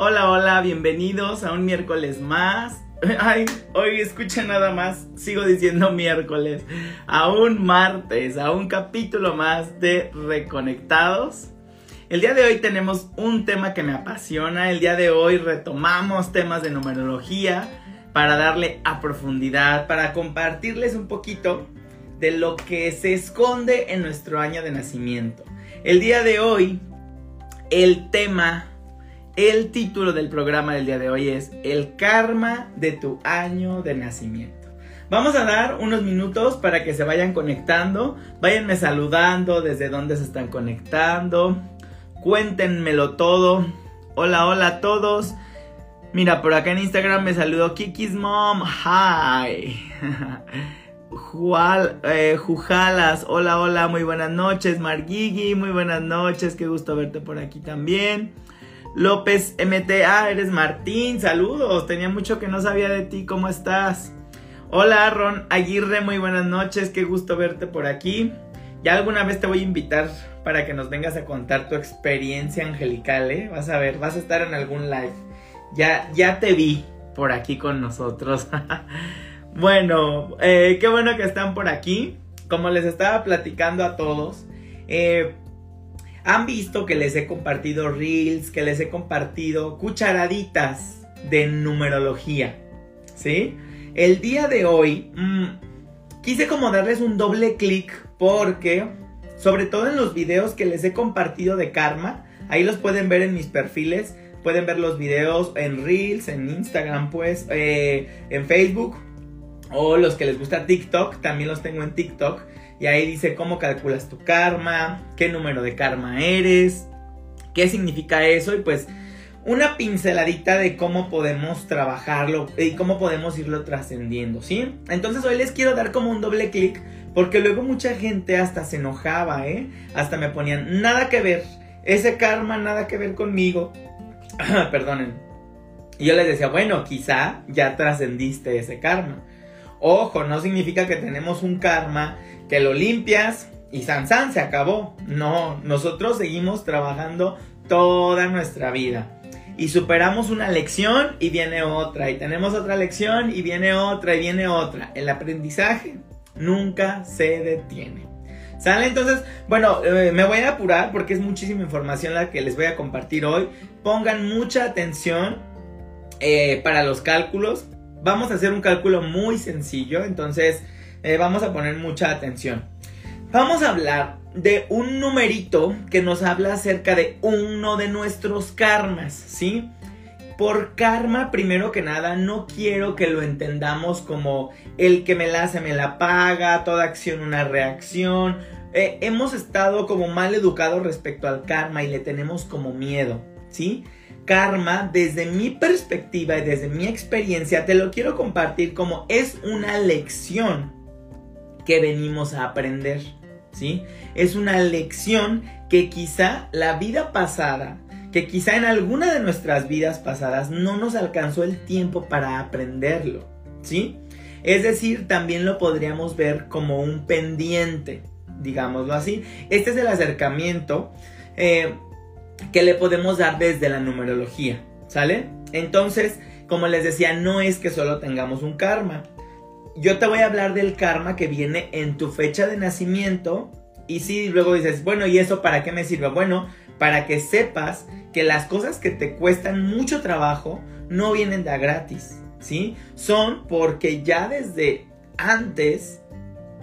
Hola, hola, bienvenidos a un miércoles más. Ay, hoy escucha nada más, sigo diciendo miércoles, a un martes, a un capítulo más de Reconectados. El día de hoy tenemos un tema que me apasiona, el día de hoy retomamos temas de numerología para darle a profundidad, para compartirles un poquito de lo que se esconde en nuestro año de nacimiento. El día de hoy, el tema, el título del programa del día de hoy es El karma de tu año de nacimiento. Vamos a dar unos minutos para que se vayan conectando, váyanme saludando desde dónde se están conectando, cuéntenmelo todo. Hola, hola a todos. Mira, por acá en Instagram me saludó Kiki's Mom. Hi. Jual, eh, Jujalas, hola, hola, muy buenas noches. Marguigui, muy buenas noches, qué gusto verte por aquí también. López MTA, eres Martín, saludos, tenía mucho que no sabía de ti, ¿cómo estás? Hola, Ron Aguirre, muy buenas noches, qué gusto verte por aquí. Ya alguna vez te voy a invitar para que nos vengas a contar tu experiencia angelical, ¿eh? Vas a ver, vas a estar en algún live. Ya, ya te vi por aquí con nosotros. Bueno, eh, qué bueno que están por aquí. Como les estaba platicando a todos, eh, han visto que les he compartido reels, que les he compartido cucharaditas de numerología. ¿Sí? El día de hoy mm, quise como darles un doble clic porque, sobre todo en los videos que les he compartido de karma, ahí los pueden ver en mis perfiles. Pueden ver los videos en Reels, en Instagram, pues, eh, en Facebook o los que les gusta TikTok, también los tengo en TikTok. Y ahí dice cómo calculas tu karma, qué número de karma eres, qué significa eso y pues una pinceladita de cómo podemos trabajarlo y cómo podemos irlo trascendiendo, ¿sí? Entonces hoy les quiero dar como un doble clic porque luego mucha gente hasta se enojaba, ¿eh? Hasta me ponían, nada que ver, ese karma nada que ver conmigo. Perdonen. Y yo les decía, bueno, quizá ya trascendiste ese karma. Ojo, no significa que tenemos un karma que lo limpias y san san se acabó. No, nosotros seguimos trabajando toda nuestra vida. Y superamos una lección y viene otra. Y tenemos otra lección y viene otra y viene otra. El aprendizaje nunca se detiene. ¿Sale? Entonces, bueno, eh, me voy a apurar porque es muchísima información la que les voy a compartir hoy. Pongan mucha atención eh, para los cálculos vamos a hacer un cálculo muy sencillo, entonces eh, vamos a poner mucha atención. Vamos a hablar de un numerito que nos habla acerca de uno de nuestros karmas, ¿sí? Por karma, primero que nada, no quiero que lo entendamos como el que me la hace me la paga, toda acción una reacción. Eh, hemos estado como mal educados respecto al karma y le tenemos como miedo, ¿sí? Karma, desde mi perspectiva y desde mi experiencia, te lo quiero compartir como es una lección que venimos a aprender, ¿sí? Es una lección que quizá la vida pasada, que quizá en alguna de nuestras vidas pasadas no nos alcanzó el tiempo para aprenderlo, ¿sí? Es decir, también lo podríamos ver como un pendiente, digámoslo así. Este es el acercamiento eh, que le podemos dar desde la numerología, ¿sale? Entonces, como les decía, no es que solo tengamos un karma. Yo te voy a hablar del karma que viene en tu fecha de nacimiento. Y si luego dices, bueno, ¿y eso para qué me sirve? Bueno, para que sepas que las cosas que te cuestan mucho trabajo no vienen de gratis, ¿sí? Son porque ya desde antes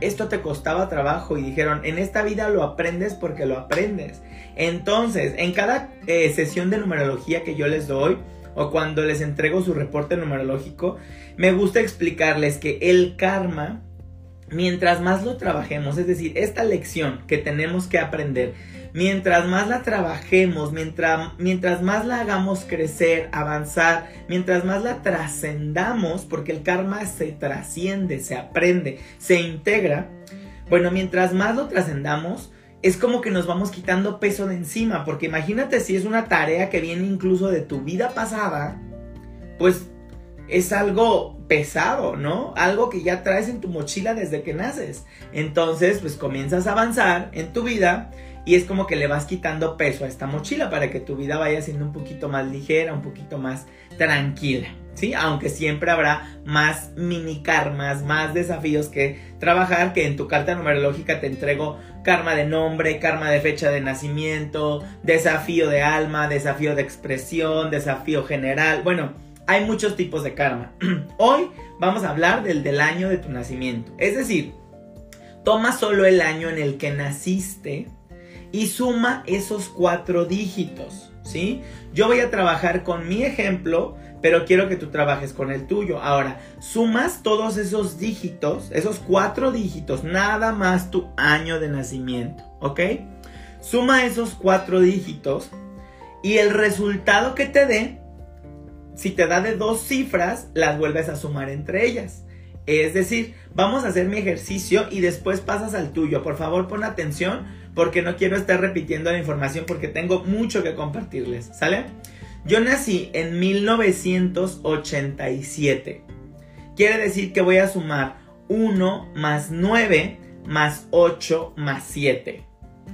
esto te costaba trabajo y dijeron, en esta vida lo aprendes porque lo aprendes. Entonces, en cada eh, sesión de numerología que yo les doy, o cuando les entrego su reporte numerológico, me gusta explicarles que el karma, mientras más lo trabajemos, es decir, esta lección que tenemos que aprender, mientras más la trabajemos, mientras, mientras más la hagamos crecer, avanzar, mientras más la trascendamos, porque el karma se trasciende, se aprende, se integra, bueno, mientras más lo trascendamos, es como que nos vamos quitando peso de encima, porque imagínate si es una tarea que viene incluso de tu vida pasada, pues es algo pesado, ¿no? Algo que ya traes en tu mochila desde que naces. Entonces, pues comienzas a avanzar en tu vida y es como que le vas quitando peso a esta mochila para que tu vida vaya siendo un poquito más ligera, un poquito más tranquila. ¿Sí? Aunque siempre habrá más mini karmas, más desafíos que trabajar, que en tu carta numerológica te entrego karma de nombre, karma de fecha de nacimiento, desafío de alma, desafío de expresión, desafío general. Bueno, hay muchos tipos de karma. Hoy vamos a hablar del del año de tu nacimiento. Es decir, toma solo el año en el que naciste y suma esos cuatro dígitos, ¿sí? Yo voy a trabajar con mi ejemplo, pero quiero que tú trabajes con el tuyo. Ahora, sumas todos esos dígitos, esos cuatro dígitos, nada más tu año de nacimiento, ¿ok? Suma esos cuatro dígitos y el resultado que te dé, si te da de dos cifras, las vuelves a sumar entre ellas. Es decir, vamos a hacer mi ejercicio y después pasas al tuyo. Por favor, pon atención porque no quiero estar repitiendo la información porque tengo mucho que compartirles, ¿sale? Yo nací en 1987. Quiere decir que voy a sumar 1 más 9 más 8 más 7.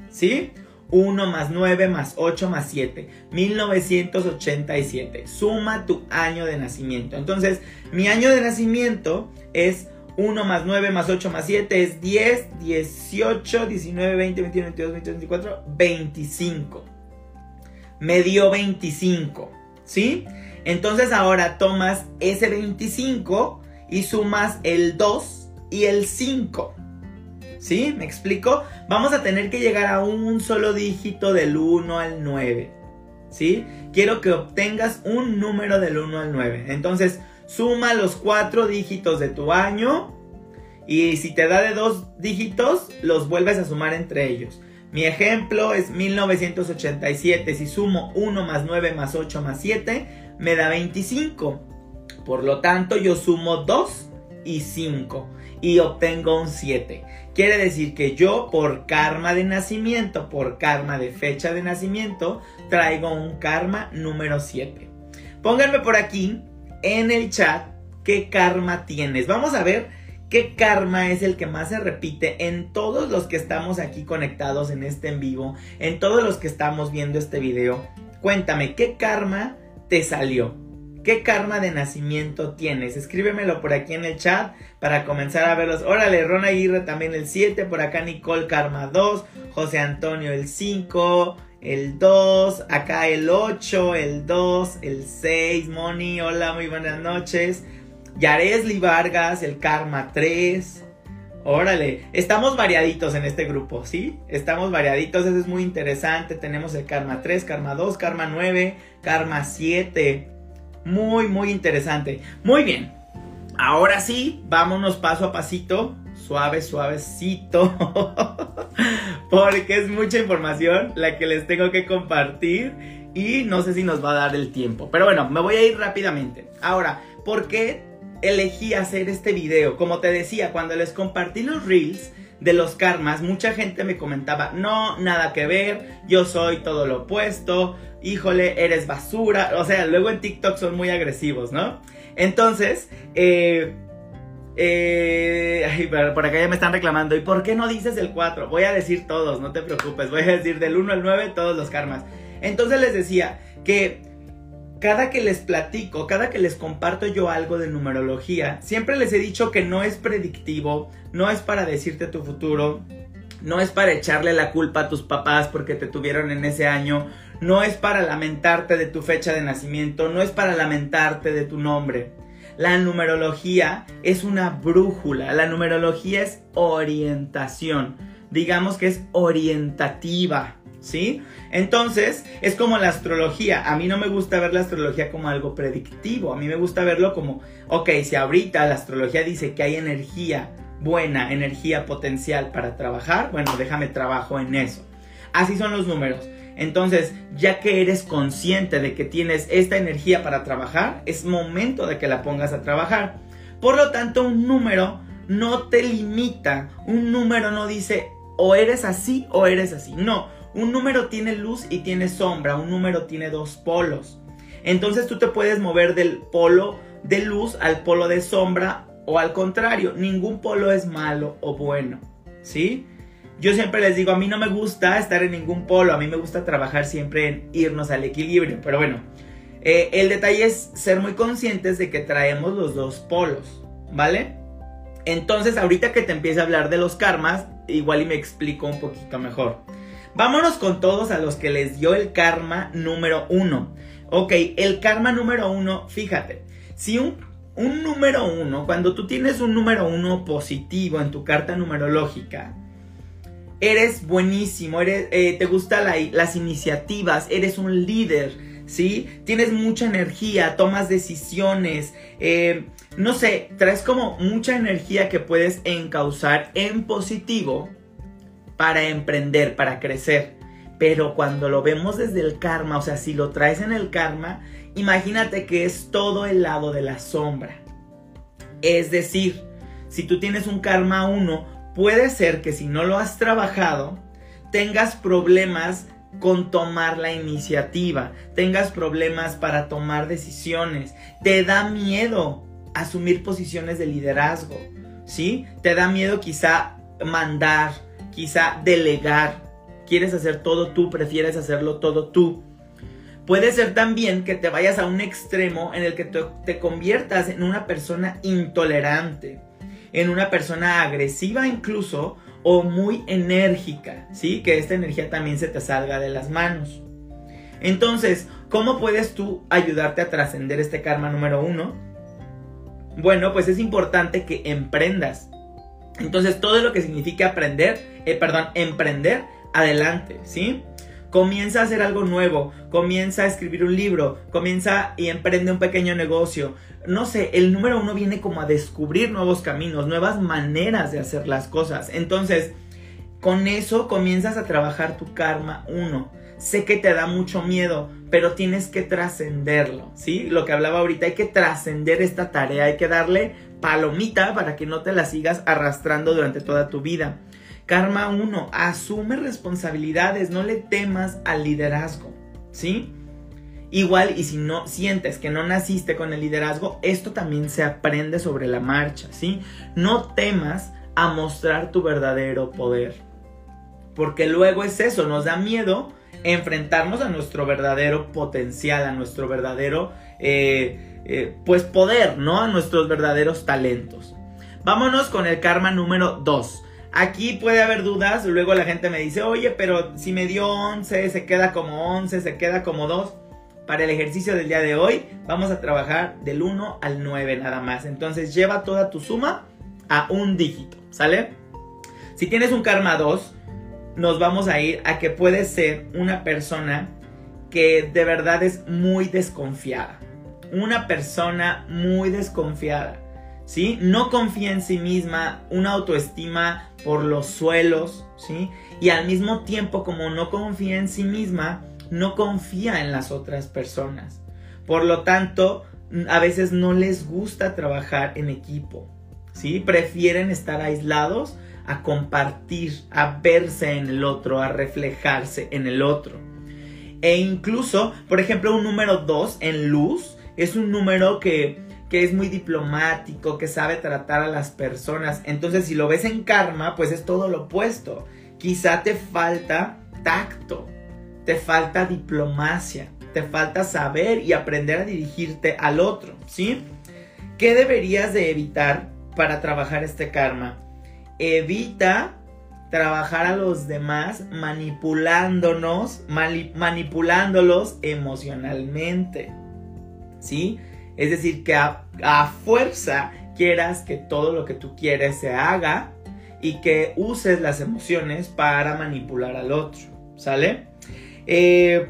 ¿Sí? 1 más 9 más 8 más 7. 1987. Suma tu año de nacimiento. Entonces, mi año de nacimiento es 1 más 9 más 8 más 7 es 10, 18, 19, 20, 21, 22, 23, 24, 25. Me dio 25, ¿sí? Entonces ahora tomas ese 25 y sumas el 2 y el 5. ¿Sí? ¿Me explico? Vamos a tener que llegar a un solo dígito del 1 al 9. ¿Sí? Quiero que obtengas un número del 1 al 9. Entonces, suma los cuatro dígitos de tu año y si te da de dos dígitos, los vuelves a sumar entre ellos. Mi ejemplo es 1987. Si sumo 1 más 9 más 8 más 7, me da 25. Por lo tanto, yo sumo 2 y 5 y obtengo un 7. Quiere decir que yo por karma de nacimiento, por karma de fecha de nacimiento, traigo un karma número 7. Pónganme por aquí en el chat qué karma tienes. Vamos a ver qué karma es el que más se repite en todos los que estamos aquí conectados en este en vivo, en todos los que estamos viendo este video. Cuéntame, ¿qué karma te salió? ¿Qué karma de nacimiento tienes? Escríbemelo por aquí en el chat para comenzar a verlos. Órale, Ron Aguirre también el 7, por acá Nicole Karma 2, José Antonio el 5, el 2, acá el 8, el 2, el 6, Moni, hola, muy buenas noches. Yaresli Vargas, el Karma 3. Órale, estamos variaditos en este grupo, ¿sí? Estamos variaditos, eso es muy interesante. Tenemos el Karma 3, Karma 2, Karma 9, Karma 7. Muy, muy interesante. Muy bien. Ahora sí, vámonos paso a pasito suave, suavecito, porque es mucha información la que les tengo que compartir y no sé si nos va a dar el tiempo. Pero bueno, me voy a ir rápidamente. Ahora, ¿por qué elegí hacer este video? Como te decía, cuando les compartí los reels de los karmas, mucha gente me comentaba, no, nada que ver, yo soy todo lo opuesto, híjole, eres basura. O sea, luego en TikTok son muy agresivos, ¿no? Entonces, eh eh, por acá ya me están reclamando. ¿Y por qué no dices el 4? Voy a decir todos, no te preocupes. Voy a decir del 1 al 9 todos los karmas. Entonces les decía que cada que les platico, cada que les comparto yo algo de numerología, siempre les he dicho que no es predictivo, no es para decirte tu futuro, no es para echarle la culpa a tus papás porque te tuvieron en ese año, no es para lamentarte de tu fecha de nacimiento, no es para lamentarte de tu nombre. La numerología es una brújula, la numerología es orientación, digamos que es orientativa, ¿sí? Entonces, es como la astrología. A mí no me gusta ver la astrología como algo predictivo, a mí me gusta verlo como, ok, si ahorita la astrología dice que hay energía buena, energía potencial para trabajar, bueno, déjame trabajo en eso. Así son los números. Entonces, ya que eres consciente de que tienes esta energía para trabajar, es momento de que la pongas a trabajar. Por lo tanto, un número no te limita. Un número no dice o eres así o eres así. No, un número tiene luz y tiene sombra. Un número tiene dos polos. Entonces tú te puedes mover del polo de luz al polo de sombra o al contrario. Ningún polo es malo o bueno. ¿Sí? Yo siempre les digo, a mí no me gusta estar en ningún polo, a mí me gusta trabajar siempre en irnos al equilibrio. Pero bueno, eh, el detalle es ser muy conscientes de que traemos los dos polos, ¿vale? Entonces, ahorita que te empiece a hablar de los karmas, igual y me explico un poquito mejor. Vámonos con todos a los que les dio el karma número uno. Ok, el karma número uno, fíjate, si un, número uno, cuando tú tienes un número uno positivo en tu carta numerológica, eres buenísimo, eh, te gustan las iniciativas, eres un líder, ¿sí? Tienes mucha energía, tomas decisiones, eh, no sé, traes como mucha energía que puedes encauzar en positivo para emprender, para crecer. Pero cuando lo vemos desde el karma, o sea, si lo traes en el karma, imagínate que es todo el lado de la sombra. Es decir, si tú tienes un karma 1, puede ser que si no lo has trabajado, tengas problemas con tomar la iniciativa, tengas problemas para tomar decisiones, te da miedo asumir posiciones de liderazgo, ¿sí? Te da miedo quizá mandar, quizá delegar, quieres hacer todo tú, prefieres hacerlo todo tú. Puede ser también que te vayas a un extremo en el que te, te conviertas en una persona intolerante, en una persona agresiva incluso o muy enérgica, ¿sí? Que esta energía también se te salga de las manos. Entonces, ¿cómo puedes tú ayudarte a trascender este karma número uno? Bueno, pues es importante que emprendas. Entonces, todo lo que significa aprender, eh, perdón, emprender, adelante, ¿sí? Comienza a hacer algo nuevo, comienza a escribir un libro, comienza y emprende un pequeño negocio. No sé, el número uno viene como a descubrir nuevos caminos, nuevas maneras de hacer las cosas. Entonces, con eso comienzas a trabajar tu karma uno. Sé que te da mucho miedo, pero tienes que trascenderlo, ¿sí? Lo que hablaba ahorita, hay que trascender esta tarea, hay que darle palomita para que no te la sigas arrastrando durante toda tu vida. Karma 1, asume responsabilidades, no le temas al liderazgo, ¿sí? Igual, y si no sientes que no naciste con el liderazgo, esto también se aprende sobre la marcha, ¿sí? No temas a mostrar tu verdadero poder. Porque luego es eso, nos da miedo enfrentarnos a nuestro verdadero potencial, a nuestro verdadero, eh, eh, pues poder, ¿no? A nuestros verdaderos talentos. Vámonos con el karma número 2. Aquí puede haber dudas, luego la gente me dice, oye, pero si me dio 11, se queda como 11, se queda como 2. Para el ejercicio del día de hoy vamos a trabajar del 1 al 9 nada más. Entonces lleva toda tu suma a un dígito, ¿sale? Si tienes un karma 2, nos vamos a ir a que puedes ser una persona que de verdad es muy desconfiada. Una persona muy desconfiada. ¿sí? No confía en sí misma, una autoestima por los suelos, ¿sí? Y al mismo tiempo, como no confía en sí misma, no confía en las otras personas. Por lo tanto, a veces no les gusta trabajar en equipo, ¿sí? Prefieren estar aislados a compartir, a verse en el otro, a reflejarse en el otro. E incluso, por ejemplo, un número 2 en luz es un número que que es muy diplomático, que sabe tratar a las personas. Entonces, si lo ves en karma, pues es todo lo opuesto. Quizá te falta tacto, te falta diplomacia, te falta saber y aprender a dirigirte al otro, ¿sí? ¿Qué deberías de evitar para trabajar este karma? Evita trabajar a los demás manipulándonos, manipulándolos emocionalmente, ¿sí? Es decir, que a, fuerza quieras que todo lo que tú quieres se haga y que uses las emociones para manipular al otro, ¿sale? Eh,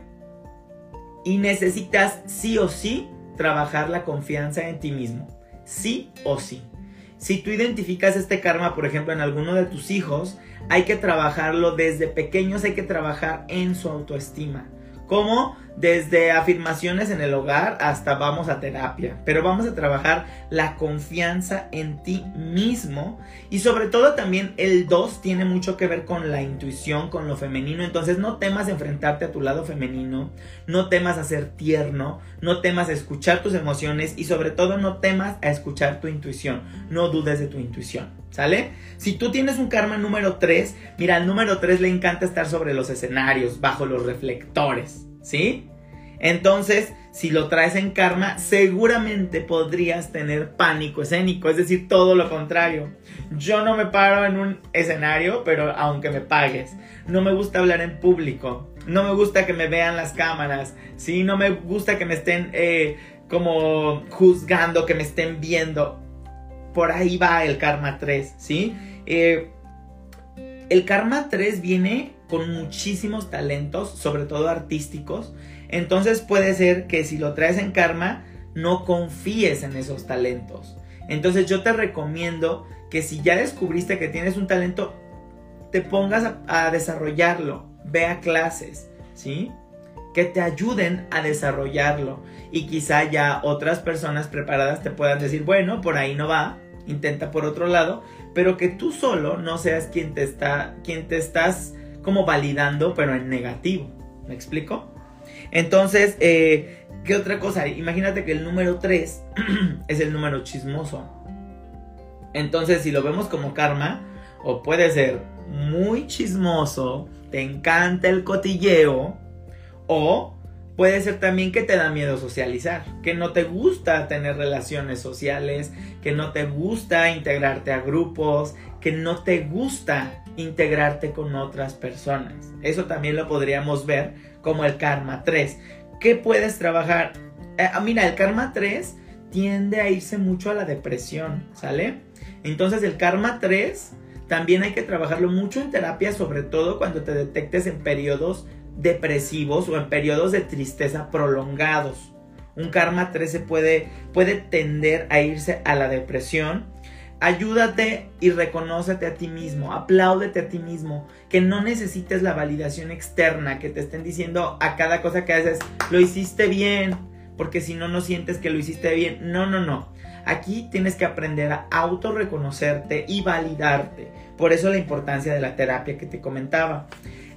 y necesitas sí o sí trabajar la confianza en ti mismo, sí o sí. Si tú identificas este karma, por ejemplo, en alguno de tus hijos, hay que trabajarlo desde pequeños, hay que trabajar en su autoestima. ¿Cómo? Desde afirmaciones en el hogar hasta vamos a terapia, pero vamos a trabajar la confianza en ti mismo y sobre todo también el 2 tiene mucho que ver con la intuición, con lo femenino, entonces no temas enfrentarte a tu lado femenino, no temas a ser tierno, no temas a escuchar tus emociones y sobre todo no temas a escuchar tu intuición, no dudes de tu intuición. ¿Sale? Si tú tienes un karma número 3, mira, al número 3 le encanta estar sobre los escenarios, bajo los reflectores. ¿sí? Entonces, si lo traes en karma, seguramente podrías tener pánico escénico, es decir, todo lo contrario. Yo no me paro en un escenario, pero aunque me pagues. No me gusta hablar en público. No me gusta que me vean las cámaras. Sí, no me gusta que me estén eh, como juzgando, que me estén viendo. Por ahí va el karma 3, ¿sí? Eh, el karma 3 viene con muchísimos talentos, sobre todo artísticos. Entonces puede ser que si lo traes en karma, no confíes en esos talentos. Entonces yo te recomiendo que si ya descubriste que tienes un talento, te pongas a, desarrollarlo, ve a clases, ¿sí? Que te ayuden a desarrollarlo. Y quizá ya otras personas preparadas te puedan decir, bueno, por ahí no va, intenta por otro lado, pero que tú solo no seas quien te está, quien te estás como validando, pero en negativo. ¿Me explico? Entonces, eh, ¿qué otra cosa? Imagínate que el número 3 es el número chismoso. Entonces, si lo vemos como karma, o puede ser muy chismoso, te encanta el cotilleo, o puede ser también que te da miedo socializar, que no te gusta tener relaciones sociales, que no te gusta integrarte a grupos, que no te gusta integrarte con otras personas. Eso también lo podríamos ver como el karma 3. ¿Qué puedes trabajar? Eh, ah, mira, el karma 3 tiende a irse mucho a la depresión, ¿sale? Entonces el karma 3 también hay que trabajarlo mucho en terapia, sobre todo cuando te detectes en periodos depresivos o en periodos de tristeza prolongados. Un karma 3 se puede, puede tender a irse a la depresión Ayúdate y reconócete a ti mismo, apláudete a ti mismo, que no necesites la validación externa, que te estén diciendo a cada cosa que haces, lo hiciste bien, porque si no, no sientes que lo hiciste bien. No, no, no. Aquí tienes que aprender a autorreconocerte y validarte. Por eso la importancia de la terapia que te comentaba.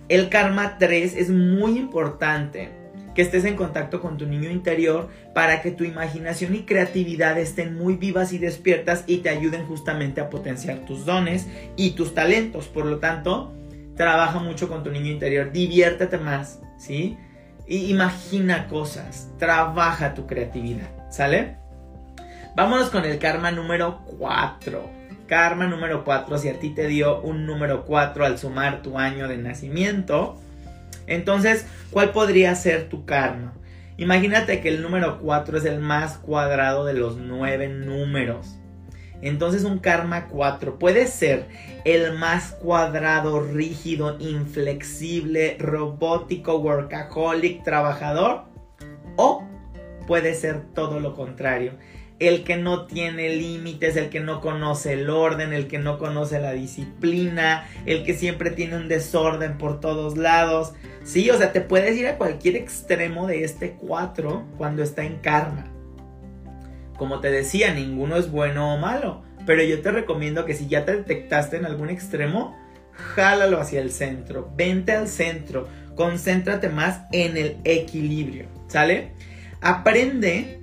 El karma 3 es muy importante que estés en contacto con tu niño interior para que tu imaginación y creatividad estén muy vivas y despiertas y te ayuden justamente a potenciar tus dones y tus talentos. Por lo tanto, trabaja mucho con tu niño interior, diviértete más, ¿sí? Y imagina cosas, trabaja tu creatividad, ¿sale? Vámonos con el karma número 4. Karma número 4, si a ti te dio un número 4 al sumar tu año de nacimiento, entonces, ¿cuál podría ser tu karma? Imagínate que el número 4 es el más cuadrado de los 9 números. Entonces un karma 4 puede ser el más cuadrado, rígido, inflexible, robótico, workaholic, trabajador. O puede ser todo lo contrario el que no tiene límites, el que no conoce el orden, el que no conoce la disciplina, el que siempre tiene un desorden por todos lados. Sí, o sea, te puedes ir a cualquier extremo de este 4 cuando está en karma. Como te decía, ninguno es bueno o malo, pero yo te recomiendo que si ya te detectaste en algún extremo, jálalo hacia el centro, vente al centro, concéntrate más en el equilibrio, ¿sale? Aprende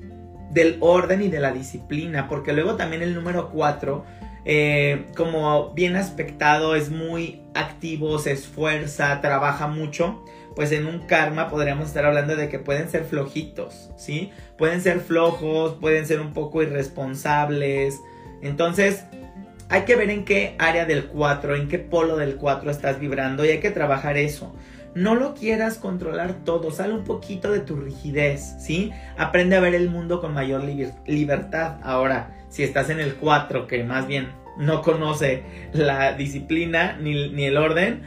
del orden y de la disciplina, porque luego también el número 4, eh, como bien aspectado, es muy activo, se esfuerza, trabaja mucho, pues en un karma podríamos estar hablando de que pueden ser flojitos, ¿sí? Pueden ser flojos, pueden ser un poco irresponsables, entonces hay que ver en qué área del 4, en qué polo del 4 estás vibrando y hay que trabajar eso. No lo quieras controlar todo, sale un poquito de tu rigidez, ¿sí? Aprende a ver el mundo con mayor libertad. Ahora, si estás en el 4, que más bien no conoce la disciplina ni, ni el orden,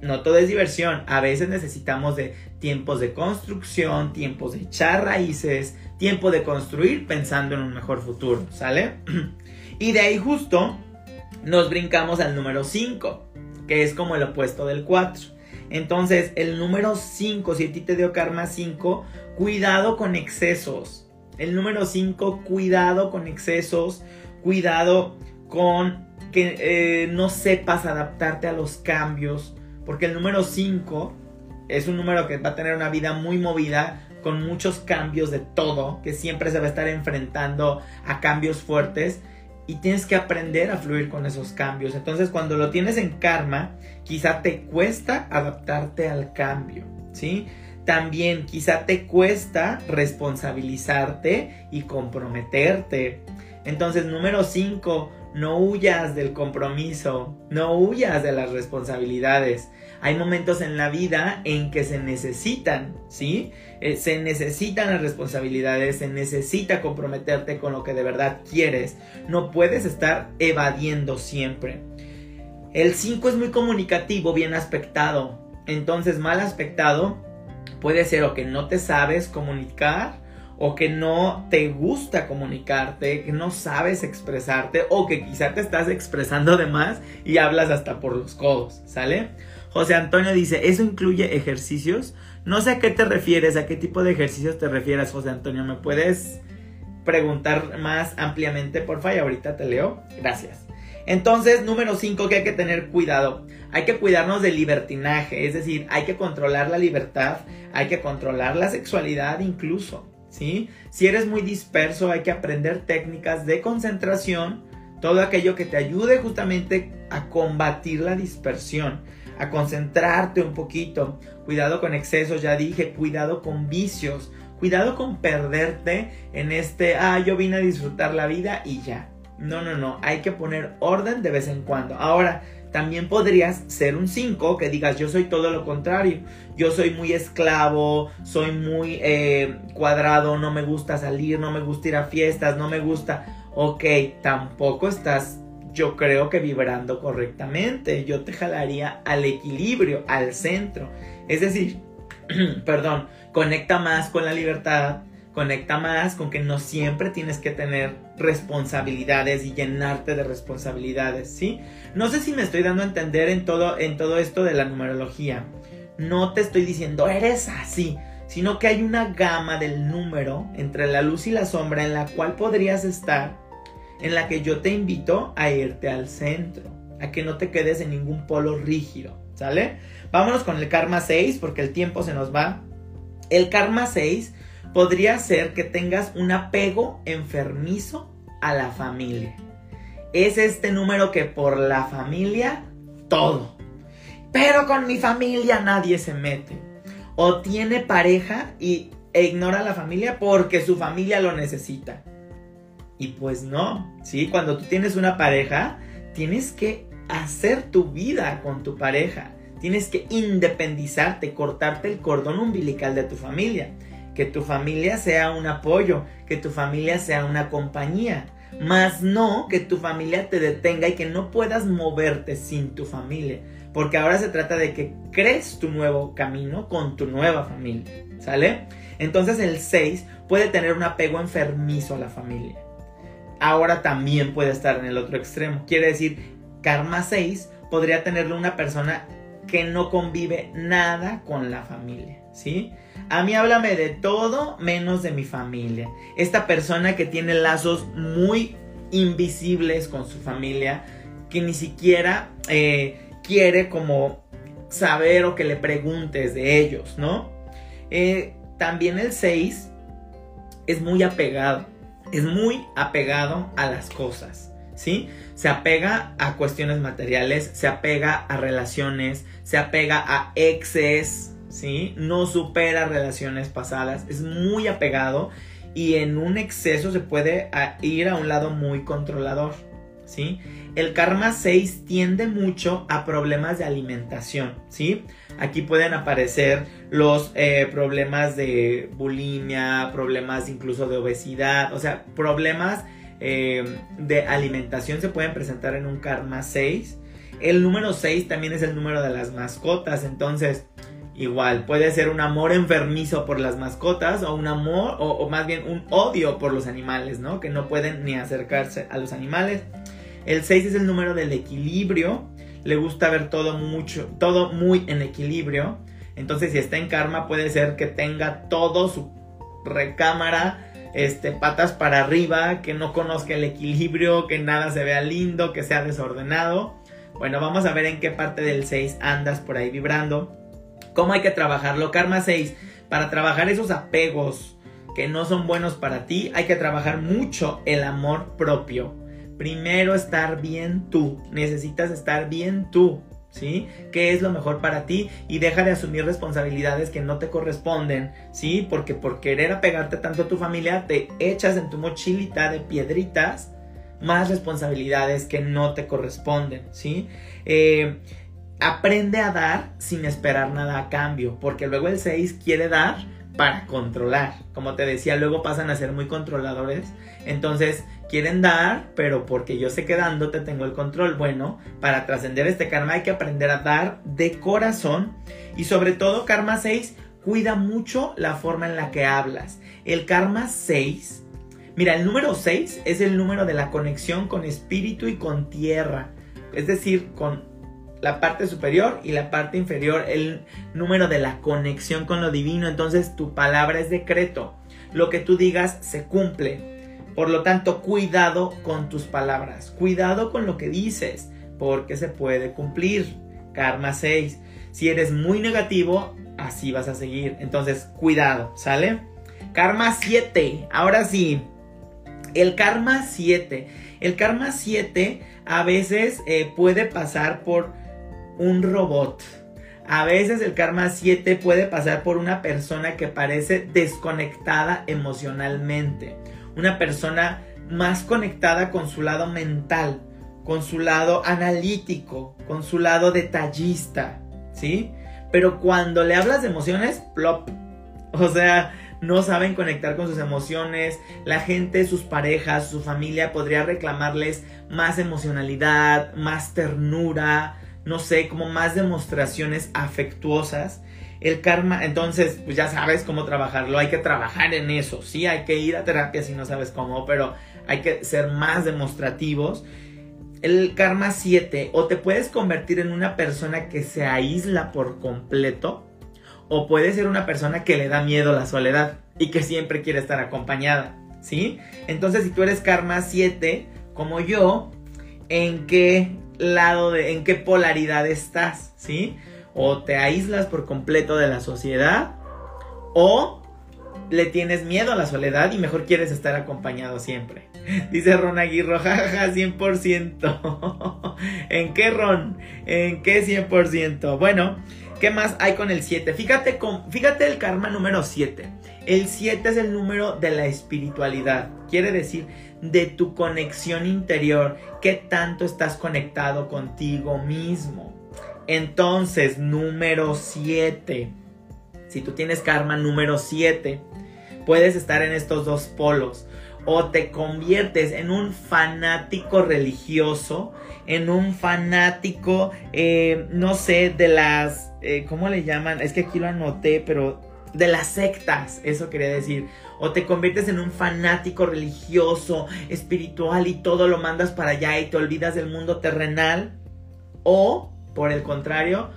no todo es diversión. A veces necesitamos de tiempos de construcción, tiempos de echar raíces, tiempo de construir pensando en un mejor futuro, ¿sale? y de ahí justo nos brincamos al número 5, que es como el opuesto del 4. Entonces, el número 5, si a ti te dio karma 5, cuidado con excesos. El número 5, cuidado con excesos, cuidado con que eh, no sepas adaptarte a los cambios, porque el número 5 es un número que va a tener una vida muy movida, con muchos cambios de todo, que siempre se va a estar enfrentando a cambios fuertes y tienes que aprender a fluir con esos cambios. Entonces cuando lo tienes en karma, quizá te cuesta adaptarte al cambio, ¿sí? También quizá te cuesta responsabilizarte y comprometerte. Entonces, número 5, no huyas del compromiso, no huyas de las responsabilidades. Hay momentos en la vida en que se necesitan, ¿sí? Eh, se necesitan las responsabilidades, se necesita comprometerte con lo que de verdad quieres. No puedes estar evadiendo siempre. El 5 es muy comunicativo, bien aspectado. Entonces, mal aspectado puede ser o que no te sabes comunicar o que no te gusta comunicarte, que no sabes expresarte o que quizá te estás expresando de más y hablas hasta por los codos, ¿sale? José Antonio dice, ¿eso incluye ejercicios? No sé a qué te refieres, a qué tipo de ejercicios te refieres, José Antonio. ¿Me puedes preguntar más ampliamente, por favor? Y ahorita te leo. Gracias. Entonces, número 5, que hay que tener cuidado. Hay que cuidarnos del libertinaje, es decir, hay que controlar la libertad, hay que controlar la sexualidad incluso. ¿sí? Si eres muy disperso, hay que aprender técnicas de concentración, todo aquello que te ayude justamente a combatir la dispersión, a concentrarte un poquito. Cuidado con excesos, ya dije, cuidado con vicios, cuidado con perderte en este, ah, yo vine a disfrutar la vida y ya. No, no, no, hay que poner orden de vez en cuando. Ahora, también podrías ser un 5 que digas yo soy todo lo contrario. Yo soy muy esclavo, soy muy eh, cuadrado, no me gusta salir, no me gusta ir a fiestas, no me gusta... Ok, tampoco estás yo creo que vibrando correctamente. Yo te jalaría al equilibrio, al centro. Es decir, perdón, conecta más con la libertad, conecta más con que no siempre tienes que tener responsabilidades y llenarte de responsabilidades, ¿sí? No sé si me estoy dando a entender en todo, en todo esto de la numerología. No te estoy diciendo eres así, sino que hay una gama del número entre la luz y la sombra en la cual podrías estar, en la que yo te invito a irte al centro, a que no te quedes en ningún polo rígido, ¿sale? Vámonos con el karma 6 porque el tiempo se nos va. El karma 6 podría ser que tengas un apego enfermizo a la familia. Es este número que por la familia, todo. Pero con mi familia nadie se mete. O tiene pareja y, e ignora la familia porque su familia lo necesita. Y pues no, ¿sí? Cuando tú tienes una pareja, tienes que hacer tu vida con tu pareja. Tienes que independizarte, cortarte el cordón umbilical de tu familia que tu familia sea un apoyo, que tu familia sea una compañía, más no que tu familia te detenga y que no puedas moverte sin tu familia, porque ahora se trata de que crees tu nuevo camino con tu nueva familia, ¿sale? Entonces el 6 puede tener un apego enfermizo a la familia. Ahora también puede estar en el otro extremo. Quiere decir, karma 6 podría tenerlo una persona que no convive nada con la familia, ¿sí? A mí háblame de todo menos de mi familia. Esta persona que tiene lazos muy invisibles con su familia, que ni siquiera eh, quiere como saber o que le preguntes de ellos, ¿no? Eh, también el 6 es muy apegado, es muy apegado a las cosas, ¿sí? Se apega a cuestiones materiales, se apega a relaciones, se apega a exes, ¿sí? No supera relaciones pasadas, es muy apegado y en un exceso se puede ir a un lado muy controlador, ¿sí? El karma 6 tiende mucho a problemas de alimentación, ¿sí? Aquí pueden aparecer los eh, problemas de bulimia, problemas incluso de obesidad, o sea, problemas eh, de alimentación se pueden presentar en un karma 6. El número 6 también es el número de las mascotas, entonces Igual, puede ser un amor enfermizo por las mascotas o un amor, o, más bien un odio por los animales, ¿no? Que no pueden ni acercarse a los animales. El 6 es el número del equilibrio. Le gusta ver todo mucho, todo muy en equilibrio. Entonces, si está en karma, puede ser que tenga todo su recámara, este, patas para arriba, que no conozca el equilibrio, que nada se vea lindo, que sea desordenado. Bueno, vamos a ver en qué parte del 6 andas por ahí vibrando. ¿Cómo hay que trabajarlo? Karma 6, para trabajar esos apegos que no son buenos para ti, hay que trabajar mucho el amor propio. Primero estar bien tú, necesitas estar bien tú. ¿sí? ¿Qué es lo mejor para ti? Y deja de asumir responsabilidades que no te corresponden, ¿sí? Porque por querer apegarte tanto a tu familia, te echas en tu mochilita de piedritas más responsabilidades que no te corresponden, ¿sí? Eh, aprende a dar sin esperar nada a cambio, porque luego el 6 quiere dar para controlar. Como te decía, luego pasan a ser muy controladores. Entonces, quieren dar, pero porque yo sé que dándote tengo el control. Bueno, para trascender este karma hay que aprender a dar de corazón. Y sobre todo, karma 6, cuida mucho la forma en la que hablas. El karma 6, mira, el número 6 es el número de la conexión con espíritu y con tierra. Es decir, con la parte superior y la parte inferior, el número de la conexión con lo divino. Entonces tu palabra es decreto. Lo que tú digas se cumple. Por lo tanto, cuidado con tus palabras. Cuidado con lo que dices, porque se puede cumplir. Karma 6. Si eres muy negativo, así vas a seguir. Entonces, cuidado, ¿sale? Karma 7. Ahora sí. El karma 7. El karma 7 a veces eh, puede pasar por un robot. A veces el karma 7 puede pasar por una persona que parece desconectada emocionalmente. Una persona más conectada con su lado mental, con su lado analítico, con su lado detallista, ¿sí? Pero cuando le hablas de emociones, plop. O sea, no saben conectar con sus emociones. La gente, sus parejas, su familia podría reclamarles más emocionalidad, más ternura, no sé, como más demostraciones afectuosas. El karma, entonces, pues ya sabes cómo trabajarlo, hay que trabajar en eso, sí, hay que ir a terapia si no sabes cómo, pero hay que ser más demostrativos. El karma 7, o te puedes convertir en una persona que se aísla por completo, o puedes ser una persona que le da miedo la soledad y que siempre quiere estar acompañada, ¿sí? Entonces, si tú eres karma 7, como yo, ¿en qué lado de, en qué polaridad estás, ¿sí? O te aíslas por completo de la sociedad o le tienes miedo a la soledad y mejor quieres estar acompañado siempre. Dice Ron Aguirre, jajaja, 100%. ¿En qué Ron? ¿En qué 100%? Bueno, ¿qué más hay con el 7? Fíjate, con, fíjate el karma número 7. El 7 es el número de la espiritualidad. Quiere decir, de tu conexión interior, qué tanto estás conectado contigo mismo. Entonces, número 7. Si tú tienes karma número 7, puedes estar en estos dos polos. O te conviertes en un fanático religioso, en un fanático, eh, no sé, de las, eh, ¿cómo le llaman? Es que aquí lo anoté, pero de las sectas, eso quería decir. O te conviertes en un fanático religioso, espiritual y todo lo mandas para allá y te olvidas del mundo terrenal. O, por el contrario,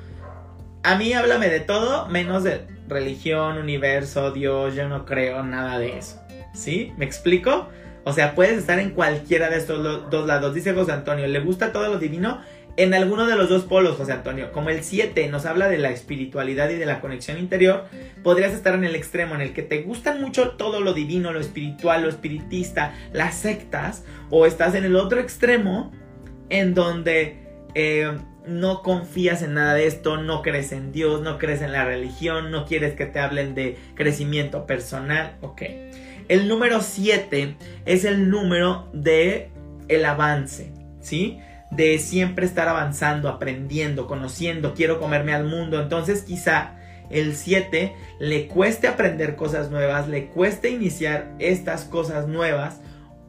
a mí háblame de todo menos de religión, universo, Dios, yo no creo nada de eso. ¿Sí? ¿Me explico? O sea, puedes estar en cualquiera de estos dos lados. Dice José Antonio, ¿le gusta todo lo divino? En alguno de los dos polos, José Antonio, como el 7 nos habla de la espiritualidad y de la conexión interior, podrías estar en el extremo en el que te gustan mucho todo lo divino, lo espiritual, lo espiritista, las sectas, o estás en el otro extremo en donde eh, no confías en nada de esto, no crees en Dios, no crees en la religión, no quieres que te hablen de crecimiento personal, ok. El número 7 es el número de el avance, ¿sí? De siempre estar avanzando, aprendiendo, conociendo, quiero comerme al mundo. Entonces quizá el 7 le cueste aprender cosas nuevas, le cueste iniciar estas cosas nuevas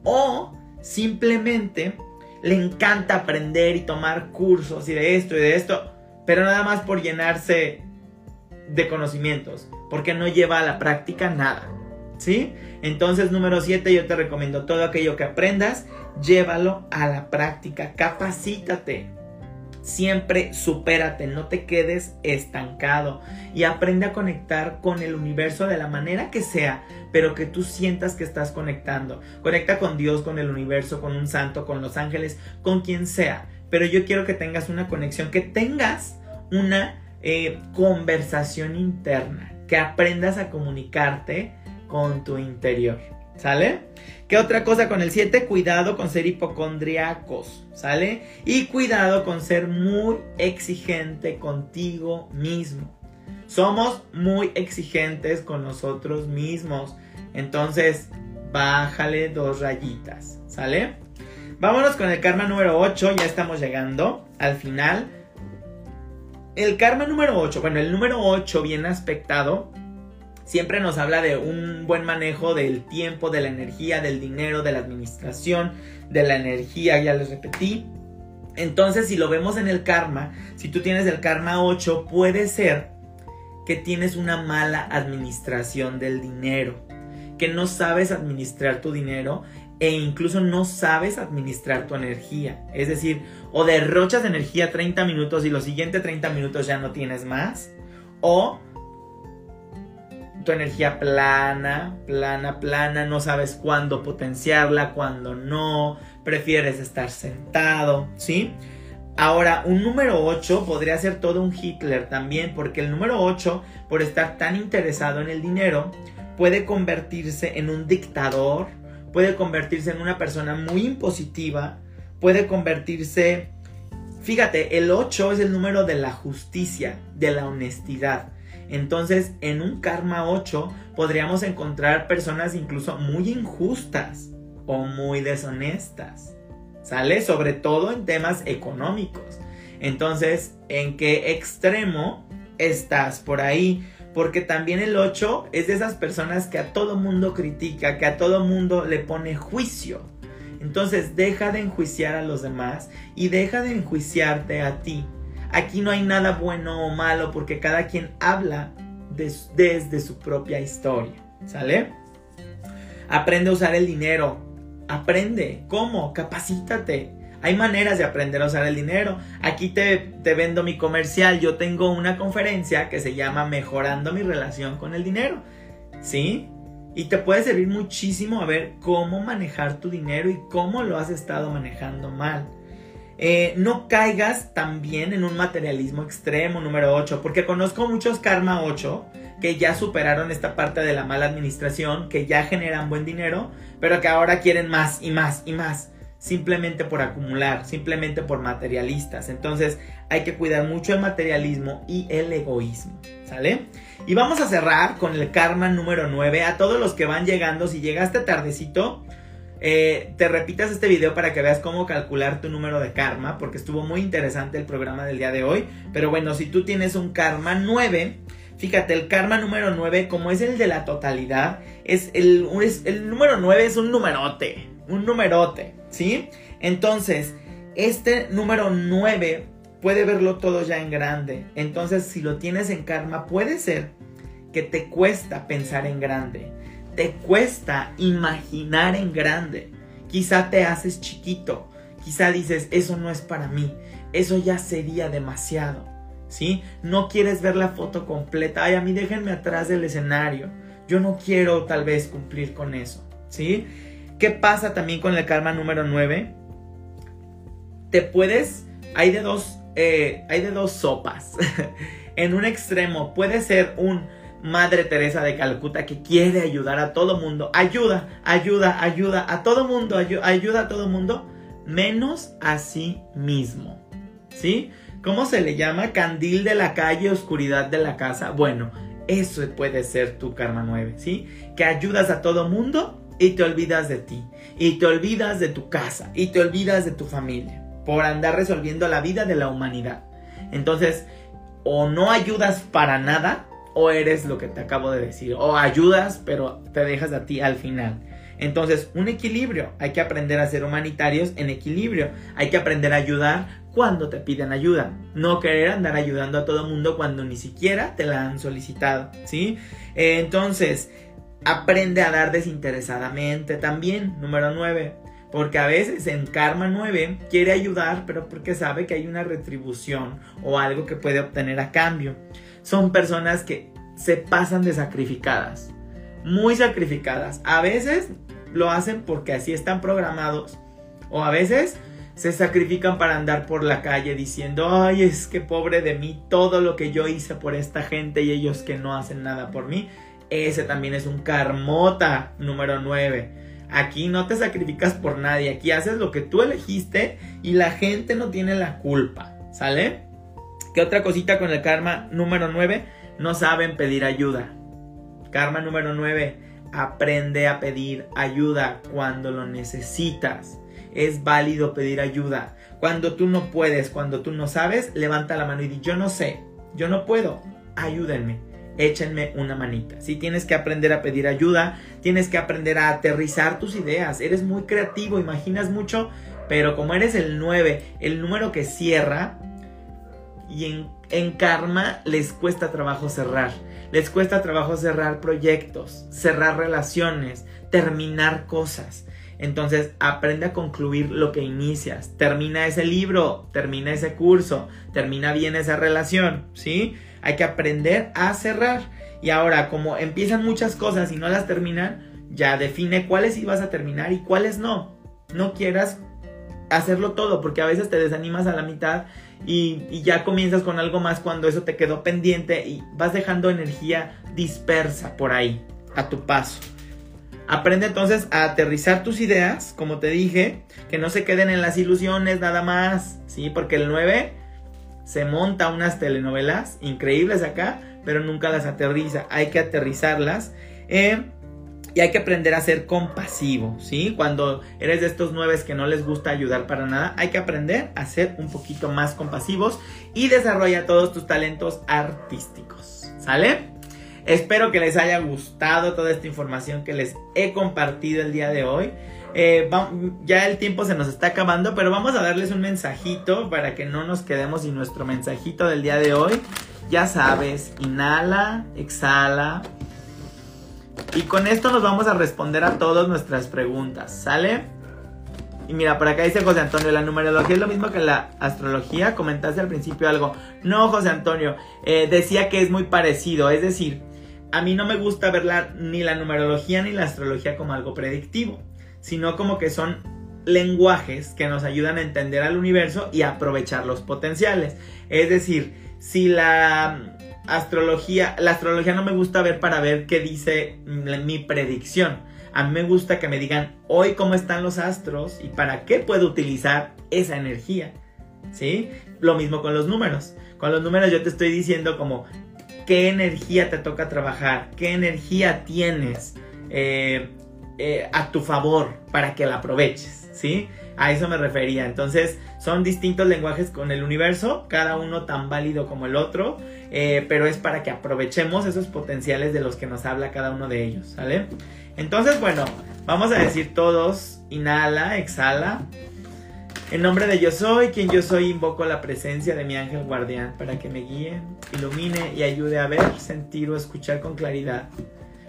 o simplemente le encanta aprender y tomar cursos y de esto y de esto, pero nada más por llenarse de conocimientos, porque no lleva a la práctica nada. ¿Sí? Entonces, número 7, yo te recomiendo todo aquello que aprendas, llévalo a la práctica, capacítate. Siempre supérate, no te quedes estancado y aprende a conectar con el universo de la manera que sea, pero que tú sientas que estás conectando. Conecta con Dios, con el universo, con un santo, con los ángeles, con quien sea. Pero yo quiero que tengas una conexión, que tengas una eh, conversación interna, que aprendas a comunicarte con tu interior. ¿Sale? ¿Qué otra cosa con el 7? Cuidado con ser hipocondriacos, ¿sale? Y cuidado con ser muy exigente contigo mismo. Somos muy exigentes con nosotros mismos. Entonces, bájale dos rayitas, ¿sale? Vámonos con el karma número 8, ya estamos llegando al final. El karma número 8, bueno, el número 8 bien aspectado siempre nos habla de un buen manejo del tiempo, de la energía, del dinero, de la administración, de la energía, ya les repetí. Entonces, si lo vemos en el karma, si tú tienes el karma 8, puede ser que tienes una mala administración del dinero, que no sabes administrar tu dinero e incluso no sabes administrar tu energía. Es decir, o derrochas energía 30 minutos y los siguientes 30 minutos ya no tienes más, o tu energía plana, plana, plana, no sabes cuándo potenciarla, cuándo no, prefieres estar sentado, ¿sí? Ahora, un número 8 podría ser todo un Hitler también, porque el número 8, por estar tan interesado en el dinero, puede convertirse en un dictador, puede convertirse en una persona muy impositiva, puede convertirse... Fíjate, el 8 es el número de la justicia, de la honestidad. Entonces, en un karma 8 podríamos encontrar personas incluso muy injustas o muy deshonestas. ¿Sale? Sobre todo en temas económicos. Entonces, ¿en qué extremo estás por ahí? Porque también el 8 es de esas personas que a todo mundo critica, que a todo mundo le pone juicio. Entonces deja de enjuiciar a los demás y deja de enjuiciarte a ti. Aquí no hay nada bueno o malo porque cada quien habla desde su propia historia. ¿Sale? Aprende a usar el dinero. Aprende. ¿Cómo? Capacítate. Hay maneras de aprender a usar el dinero. Aquí te, te, vendo mi comercial. Yo tengo una conferencia que se llama Mejorando mi relación con el dinero. ¿Sí? Y te puede servir muchísimo a ver cómo manejar tu dinero y cómo lo has estado manejando mal. Eh, no caigas también en un materialismo extremo número 8, porque conozco muchos karma 8 que ya superaron esta parte de la mala administración, que ya generan buen dinero, pero que ahora quieren más y más y más, simplemente por acumular, simplemente por materialistas. Entonces hay que cuidar mucho el materialismo y el egoísmo, ¿sale? Y vamos a cerrar con el karma número 9. A todos los que van llegando, si llegaste tardecito, eh, te repitas este video para que veas cómo calcular tu número de karma, porque estuvo muy interesante el programa del día de hoy. Pero bueno, si tú tienes un karma 9, fíjate, el karma número 9, como es el de la totalidad, es el, el número 9 es un numerote, un numerote, ¿sí? Entonces, este número 9 puede verlo todo ya en grande. Entonces, si lo tienes en karma, puede ser que te cuesta pensar en grande te cuesta imaginar en grande. Quizá te haces chiquito, quizá dices, eso no es para mí, eso ya sería demasiado, ¿sí? No quieres ver la foto completa, ay, a mí déjenme atrás del escenario, yo no quiero tal vez cumplir con eso, ¿sí? ¿Qué pasa también con el karma número 9? Te puedes, hay de dos, eh, hay de dos sopas. en un extremo puede ser un Madre Teresa de Calcuta que quiere ayudar a todo mundo. Ayuda, ayuda, ayuda a todo mundo, ayuda a todo mundo, menos a sí mismo. ¿Sí? ¿Cómo se le llama? Candil de la calle, oscuridad de la casa. Bueno, eso puede ser tu karma 9, ¿sí? Que ayudas a todo mundo y te olvidas de ti. Y te olvidas de tu casa. Y te olvidas de tu familia. Por andar resolviendo la vida de la humanidad. Entonces, o no ayudas para nada o eres lo que te acabo de decir, o ayudas, pero te dejas a ti al final. Entonces, un equilibrio. Hay que aprender a ser humanitarios en equilibrio. Hay que aprender a ayudar cuando te piden ayuda. No querer andar ayudando a todo mundo cuando ni siquiera te la han solicitado, ¿sí? entonces, aprende a dar desinteresadamente también. Número 9. Porque a veces en Karma 9 quiere ayudar, pero porque sabe que hay una retribución o algo que puede obtener a cambio. Son personas que se pasan de sacrificadas, muy sacrificadas. A veces lo hacen porque así están programados o a veces se sacrifican para andar por la calle diciendo, ay, es que pobre de mí, todo lo que yo hice por esta gente y ellos que no hacen nada por mí. Ese también es un karmota número 9. Aquí no te sacrificas por nadie, aquí haces lo que tú elegiste y la gente no tiene la culpa, ¿sale? ¿Qué otra cosita con el karma número 9? No saben pedir ayuda. Karma número 9, aprende a pedir ayuda cuando lo necesitas. Es válido pedir ayuda. Cuando tú no puedes, cuando tú no sabes, levanta la mano y di, yo no sé, yo no puedo, ayúdenme échenme una manita. Si tienes que aprender a pedir ayuda, tienes que aprender a aterrizar tus ideas. Eres muy creativo, imaginas mucho, pero como eres el 9, el número que cierra, y en, karma les cuesta trabajo cerrar. Les cuesta trabajo cerrar proyectos, cerrar relaciones, terminar cosas. Entonces aprende a concluir lo que inicias. Termina ese libro, termina ese curso, termina bien esa relación, ¿sí? Hay que aprender a cerrar. Y ahora, como empiezan muchas cosas y no las terminan, ya define cuáles ibas a terminar y cuáles no. No quieras hacerlo todo porque a veces te desanimas a la mitad y, ya comienzas con algo más cuando eso te quedó pendiente y vas dejando energía dispersa por ahí a tu paso. Aprende entonces a aterrizar tus ideas, como te dije, que no se queden en las ilusiones nada más, ¿sí? Porque el 9 se monta unas telenovelas increíbles acá, pero nunca las aterriza. Hay que aterrizarlas. Y hay que aprender a ser compasivo, ¿sí? Cuando eres de estos nueve que no les gusta ayudar para nada, hay que aprender a ser un poquito más compasivos y desarrolla todos tus talentos artísticos, ¿sale? Espero que les haya gustado toda esta información que les he compartido el día de hoy. Eh, ya el tiempo se nos está acabando, pero vamos a darles un mensajito para que no nos quedemos sin nuestro mensajito del día de hoy. Ya sabes, inhala, exhala. Y con esto nos vamos a responder a todas nuestras preguntas, ¿sale? Y mira, por acá dice José Antonio, la numerología es lo mismo que la astrología. Comentaste al principio algo. No, José Antonio, eh, decía que es muy parecido. Es decir, a mí no me gusta ver ni la numerología ni la astrología como algo predictivo sino como que son lenguajes que nos ayudan a entender al universo y aprovechar los potenciales. Es decir, si la astrología, la astrología no me gusta ver para ver qué dice mi predicción. A mí me gusta que me digan hoy cómo están los astros y para qué puedo utilizar esa energía. ¿Sí? Lo mismo con los números. Con los números yo te estoy diciendo como qué energía te toca trabajar, qué energía tienes. Eh, eh, a tu favor para que la aproveches, ¿sí? A eso me refería. Entonces, son distintos lenguajes con el universo, cada uno tan válido como el otro, eh, pero es para que aprovechemos esos potenciales de los que nos habla cada uno de ellos, ¿sale? Entonces, bueno, vamos a decir todos, inhala, exhala. En nombre de yo soy, quien yo soy, invoco la presencia de mi ángel guardián para que me guíe, ilumine y ayude a ver, sentir o escuchar con claridad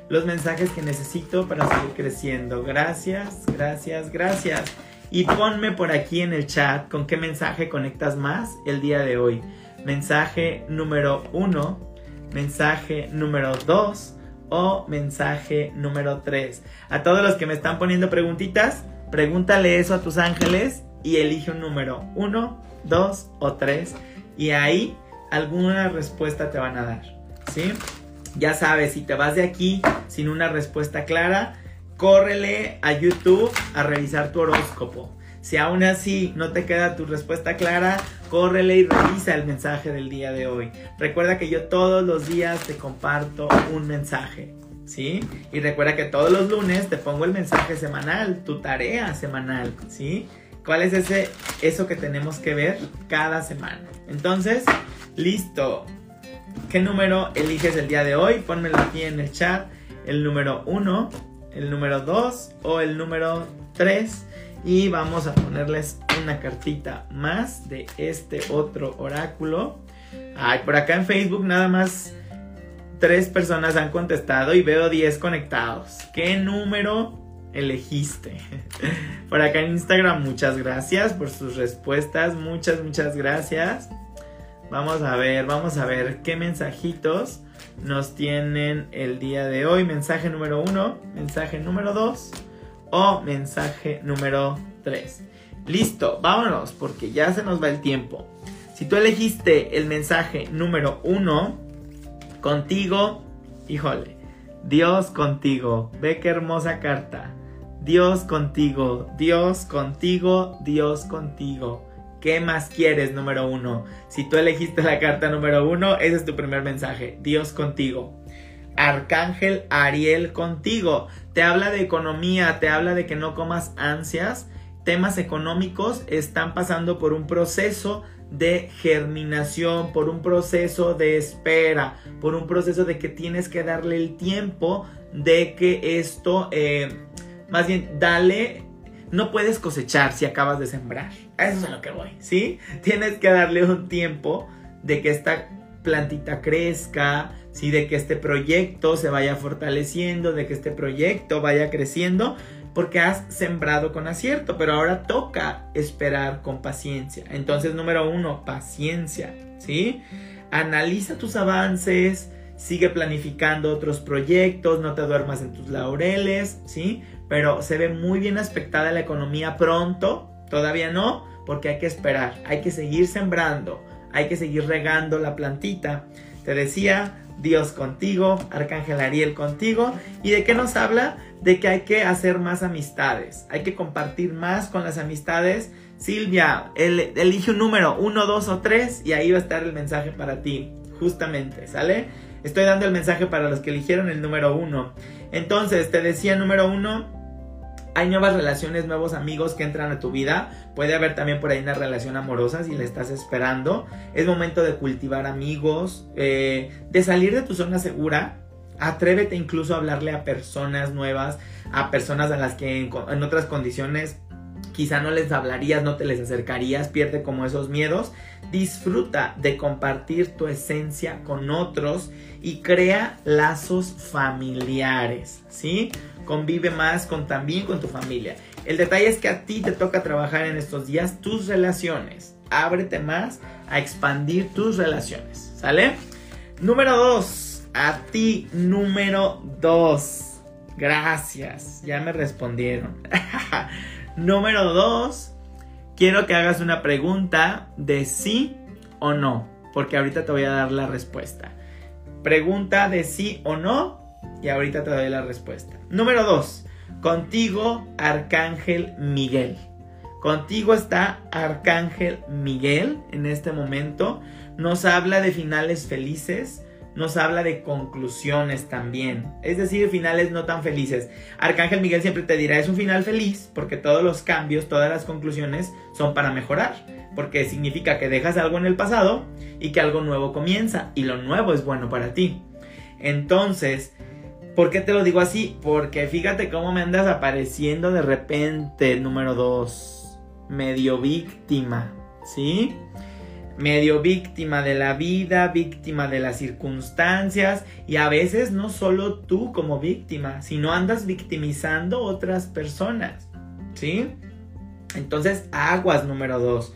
los mensajes que necesito para seguir creciendo. Gracias, gracias, gracias. Y ponme por aquí en el chat con qué mensaje conectas más el día de hoy. Mensaje número uno, mensaje número dos o mensaje número tres. A todos los que me están poniendo preguntitas, pregúntale eso a tus ángeles y elige un número uno, dos o tres. Y ahí alguna respuesta te van a dar. ¿Sí? Ya sabes, si te vas de aquí sin una respuesta clara, córrele a YouTube a revisar tu horóscopo. Si aún así no te queda tu respuesta clara, córrele y revisa el mensaje del día de hoy. Recuerda que yo todos los días te comparto un mensaje, ¿sí? Y recuerda que todos los lunes te pongo el mensaje semanal, tu tarea semanal, ¿sí? ¿Cuál es ese eso que tenemos que ver cada semana? Entonces, listo. ¿Qué número eliges el día de hoy? Pónmelo aquí en el chat. El número 1, el número 2 o el número 3. Y vamos a ponerles una cartita más de este otro oráculo. Ay, por acá en Facebook nada más tres personas han contestado y veo 10 conectados. ¿Qué número elegiste. Por acá en Instagram, muchas gracias por sus respuestas. Muchas, muchas gracias. Vamos a ver, vamos a ver qué mensajitos nos tienen el día de hoy. Mensaje número uno, mensaje número dos o mensaje número tres. Listo, vámonos porque ya se nos va el tiempo. Si tú elegiste el mensaje número uno, contigo, híjole, Dios contigo. Ve qué hermosa carta. Dios contigo, Dios contigo, Dios contigo. ¿Qué más quieres, número uno? Si tú elegiste la carta número uno, ese es tu primer mensaje. Dios contigo. Arcángel Ariel contigo. Te habla de economía, te habla de que no comas ansias. Temas económicos están pasando por un proceso de germinación, por un proceso de espera, por un proceso de que tienes que darle el tiempo de que esto, eh, más bien, dale no puedes cosechar si acabas de sembrar. Eso es a lo que voy, ¿sí? Tienes que darle un tiempo de que esta plantita crezca, ¿sí? De que este proyecto se vaya fortaleciendo, de que este proyecto vaya creciendo, porque has sembrado con acierto, pero ahora toca esperar con paciencia. Entonces, número uno, paciencia, ¿sí? Analiza tus avances, sigue planificando otros proyectos, no te duermas en tus laureles, ¿sí? pero se ve muy bien aspectada la economía pronto, todavía no, porque hay que esperar, hay que seguir sembrando, hay que seguir regando la plantita. Te decía, Dios contigo, Arcángel Ariel contigo, ¿y de qué nos habla? De que hay que hacer más amistades, hay que compartir más con las amistades. Silvia, elige un número, uno, dos o tres, y ahí va a estar el mensaje para ti, justamente, ¿sale? Estoy dando el mensaje para los que eligieron el número uno. Entonces, te decía número uno, hay nuevas relaciones, nuevos amigos que entran a tu vida. Puede haber también por ahí una relación amorosa si le estás esperando. Es momento de cultivar amigos, eh, de salir de tu zona segura. Atrévete incluso a hablarle a personas nuevas, a personas a las que en, otras condiciones quizá no les hablarías, no te les acercarías, pierde como esos miedos. Disfruta de compartir tu esencia con otros y crea lazos familiares, ¿sí? Convive más con también con tu familia. El detalle es que a ti te toca trabajar en estos días tus relaciones. Ábrete más a expandir tus relaciones, ¿sale? Número dos, a ti número dos. Gracias, ya me respondieron. número dos, quiero que hagas una pregunta de sí o no, porque ahorita te voy a dar la respuesta. Pregunta de sí o no y ahorita te doy la respuesta. Número 2. Contigo, Arcángel Miguel. Contigo está Arcángel Miguel en este momento. Nos habla de finales felices, nos habla de conclusiones también. Es decir, finales no tan felices. Arcángel Miguel siempre te dirá, es un final feliz porque todos los cambios, todas las conclusiones son para mejorar. Porque significa que dejas algo en el pasado y que algo nuevo comienza. Y lo nuevo es bueno para ti. Entonces, ¿Por qué te lo digo así? Porque fíjate cómo me andas apareciendo de repente, número 2. Medio víctima, ¿sí? Medio víctima de la vida, víctima de las circunstancias y a veces no solo tú como víctima, sino andas victimizando otras personas, ¿sí? Entonces, aguas número 2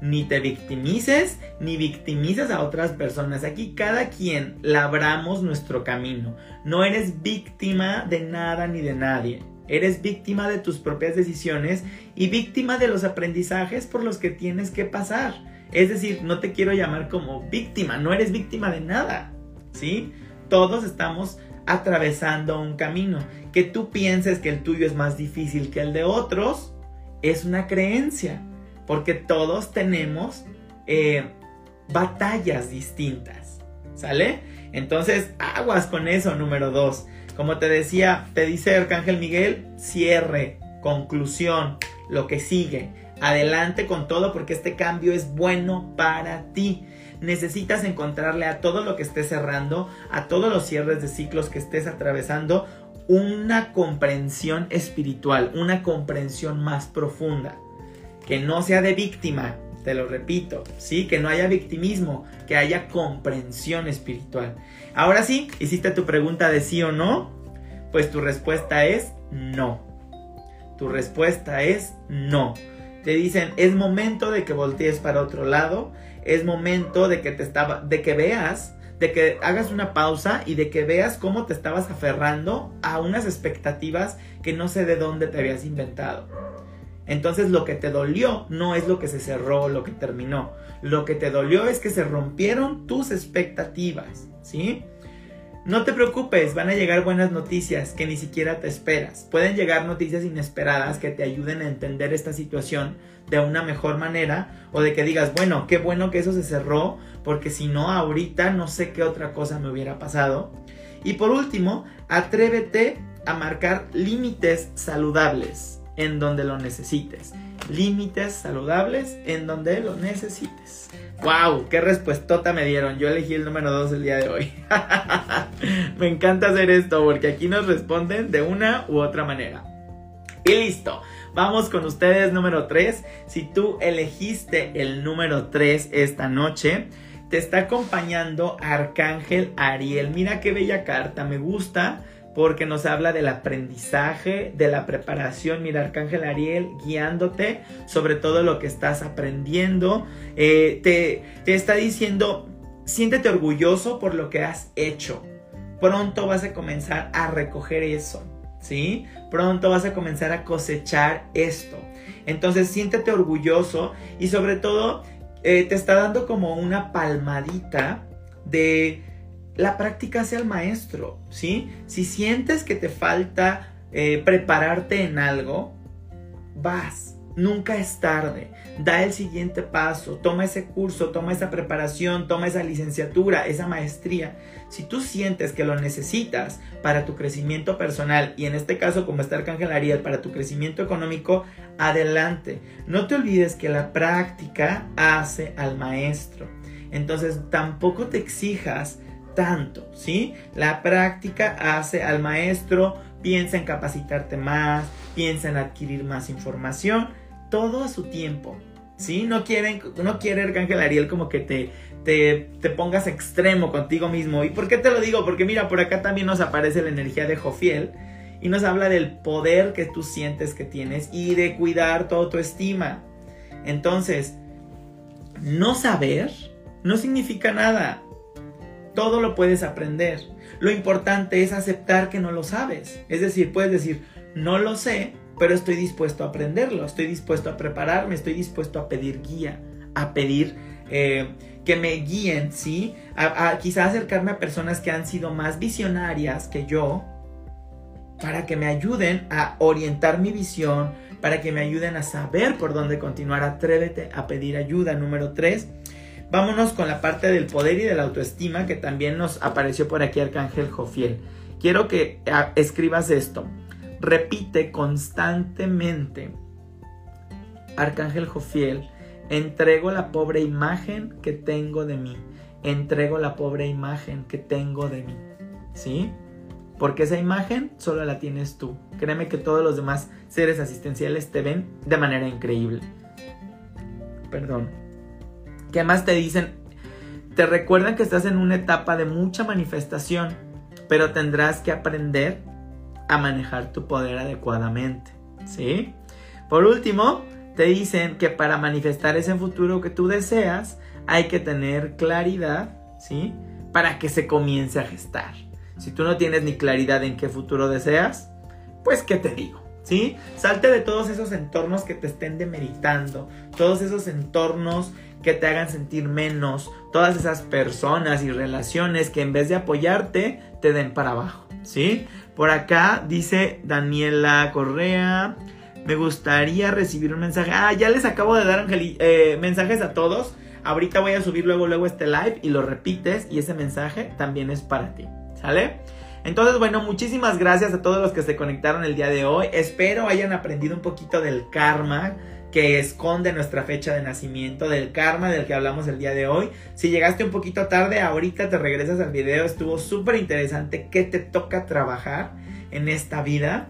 ni te victimices ni victimices a otras personas. Aquí cada quien labramos nuestro camino. No eres víctima de nada ni de nadie. Eres víctima de tus propias decisiones y víctima de los aprendizajes por los que tienes que pasar. Es decir, no te quiero llamar como víctima, no eres víctima de nada. ¿Sí? Todos estamos atravesando un camino. Que tú pienses que el tuyo es más difícil que el de otros es una creencia porque todos tenemos eh, batallas distintas, ¿sale? Entonces, aguas con eso, número dos. Como te decía, te dice Arcángel Miguel, cierre, conclusión, lo que sigue. Adelante con todo porque este cambio es bueno para ti. Necesitas encontrarle a todo lo que estés cerrando, a todos los cierres de ciclos que estés atravesando, una comprensión espiritual, una comprensión más profunda que no sea de víctima, te lo repito, sí, que no haya victimismo, que haya comprensión espiritual. Ahora sí, hiciste tu pregunta de sí o no, pues tu respuesta es no. Tu respuesta es no. Te dicen, es momento de que voltees para otro lado, es momento de que te estaba de que veas, de que hagas una pausa y de que veas cómo te estabas aferrando a unas expectativas que no sé de dónde te habías inventado. Entonces lo que te dolió no es lo que se cerró, lo que terminó. Lo que te dolió es que se rompieron tus expectativas, ¿sí? No te preocupes, van a llegar buenas noticias que ni siquiera te esperas. Pueden llegar noticias inesperadas que te ayuden a entender esta situación de una mejor manera o de que digas, bueno, qué bueno que eso se cerró, porque si no, ahorita no sé qué otra cosa me hubiera pasado. Y por último, atrévete a marcar límites saludables en donde lo necesites. Límites saludables en donde lo necesites. ¡Wow! ¡Qué respuestota me dieron! Yo elegí el número 2 el día de hoy. me encanta hacer esto porque aquí nos responden de una u otra manera. Y listo. Vamos con ustedes número 3. Si tú elegiste el número 3 esta noche, te está acompañando Arcángel Ariel. Mira qué bella carta, me gusta porque nos habla del aprendizaje, de la preparación. Mira, Arcángel Ariel guiándote sobre todo lo que estás aprendiendo. Eh, te, está diciendo, siéntete orgulloso por lo que has hecho. Pronto vas a comenzar a recoger eso, ¿sí? Pronto vas a comenzar a cosechar esto. Entonces siéntete orgulloso y sobre todo eh, te está dando como una palmadita de la práctica hacia el maestro, ¿sí? Si sientes que te falta eh, prepararte en algo, vas, nunca es tarde. Da el siguiente paso, toma ese curso, toma esa preparación, toma esa licenciatura, esa maestría. Si tú sientes que lo necesitas para tu crecimiento personal y en este caso como está Arcángel Ariel para tu crecimiento económico, adelante. No te olvides que la práctica hace al maestro. Entonces tampoco te exijas tanto, ¿sí? La práctica hace al maestro, piensa en capacitarte más, piensa en adquirir más información, todo a su tiempo, ¿sí? No, quieren, no quiere Arcángel Ariel como que te, te, te, pongas extremo contigo mismo. ¿Y por qué te lo digo? Porque mira, por acá también nos aparece la energía de Jofiel y nos habla del poder que tú sientes que tienes y de cuidar tu autoestima. Entonces, no saber no significa nada. Todo lo puedes aprender. Lo importante es aceptar que no lo sabes. Es decir, puedes decir, no lo sé, pero estoy dispuesto a aprenderlo, estoy dispuesto a prepararme, estoy dispuesto a pedir guía, a pedir eh, que me guíen, ¿sí? A, quizás acercarme a personas que han sido más visionarias que yo, para que me ayuden a orientar mi visión, para que me ayuden a saber por dónde continuar. Atrévete a pedir ayuda. Número 3 Vámonos con la parte del poder y de la autoestima que también nos apareció por aquí Arcángel Jofiel. Quiero que escribas esto. Repite constantemente. Arcángel Jofiel, entrego la pobre imagen que tengo de mí. Entrego la pobre imagen que tengo de mí. ¿Sí? Porque esa imagen solo la tienes tú. Créeme que todos los demás seres asistenciales te ven de manera increíble. Perdón. ¿Qué más te dicen? Te recuerdan que estás en una etapa de mucha manifestación, pero tendrás que aprender a manejar tu poder adecuadamente, ¿sí? Por último, te dicen que para manifestar ese futuro que tú deseas, hay que tener claridad, ¿sí? Para que se comience a gestar. Si tú no tienes ni claridad en qué futuro deseas, pues ¿qué te digo? ¿Sí? Salte de todos esos entornos que te estén demeritando, todos esos entornos que te hagan sentir menos, todas esas personas y relaciones que en vez de apoyarte te den para abajo, ¿sí? Por acá dice Daniela Correa, me gustaría recibir un mensaje. Ah, ya les acabo de dar eh, mensajes a todos. Ahorita voy a subir luego luego este live y lo repites y ese mensaje también es para ti, ¿sale? Entonces, bueno, muchísimas gracias a todos los que se conectaron el día de hoy. Espero hayan aprendido un poquito del karma que esconde nuestra fecha de nacimiento, del karma del que hablamos el día de hoy. Si llegaste un poquito tarde, ahorita te regresas al video, estuvo súper interesante qué te toca trabajar en esta vida.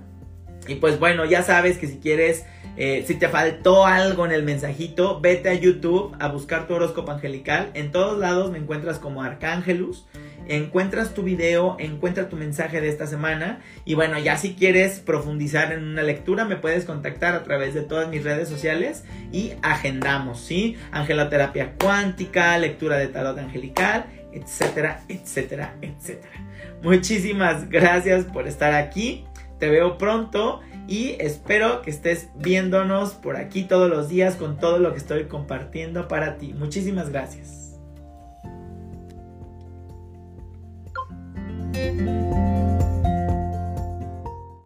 Y pues bueno, ya sabes que si quieres, eh, si te faltó algo en el mensajito, vete a YouTube a buscar tu horóscopo angelical. En todos lados me encuentras como Arcángelus. Encuentras tu video, encuentra tu mensaje de esta semana. Y bueno, ya si quieres profundizar en una lectura, me puedes contactar a través de todas mis redes sociales y agendamos, ¿sí? Angeloterapia cuántica, lectura de tarot angelical, etcétera, etcétera, etcétera. Muchísimas gracias por estar aquí. Te veo pronto y espero que estés viéndonos por aquí todos los días con todo lo que estoy compartiendo para ti. Muchísimas gracias.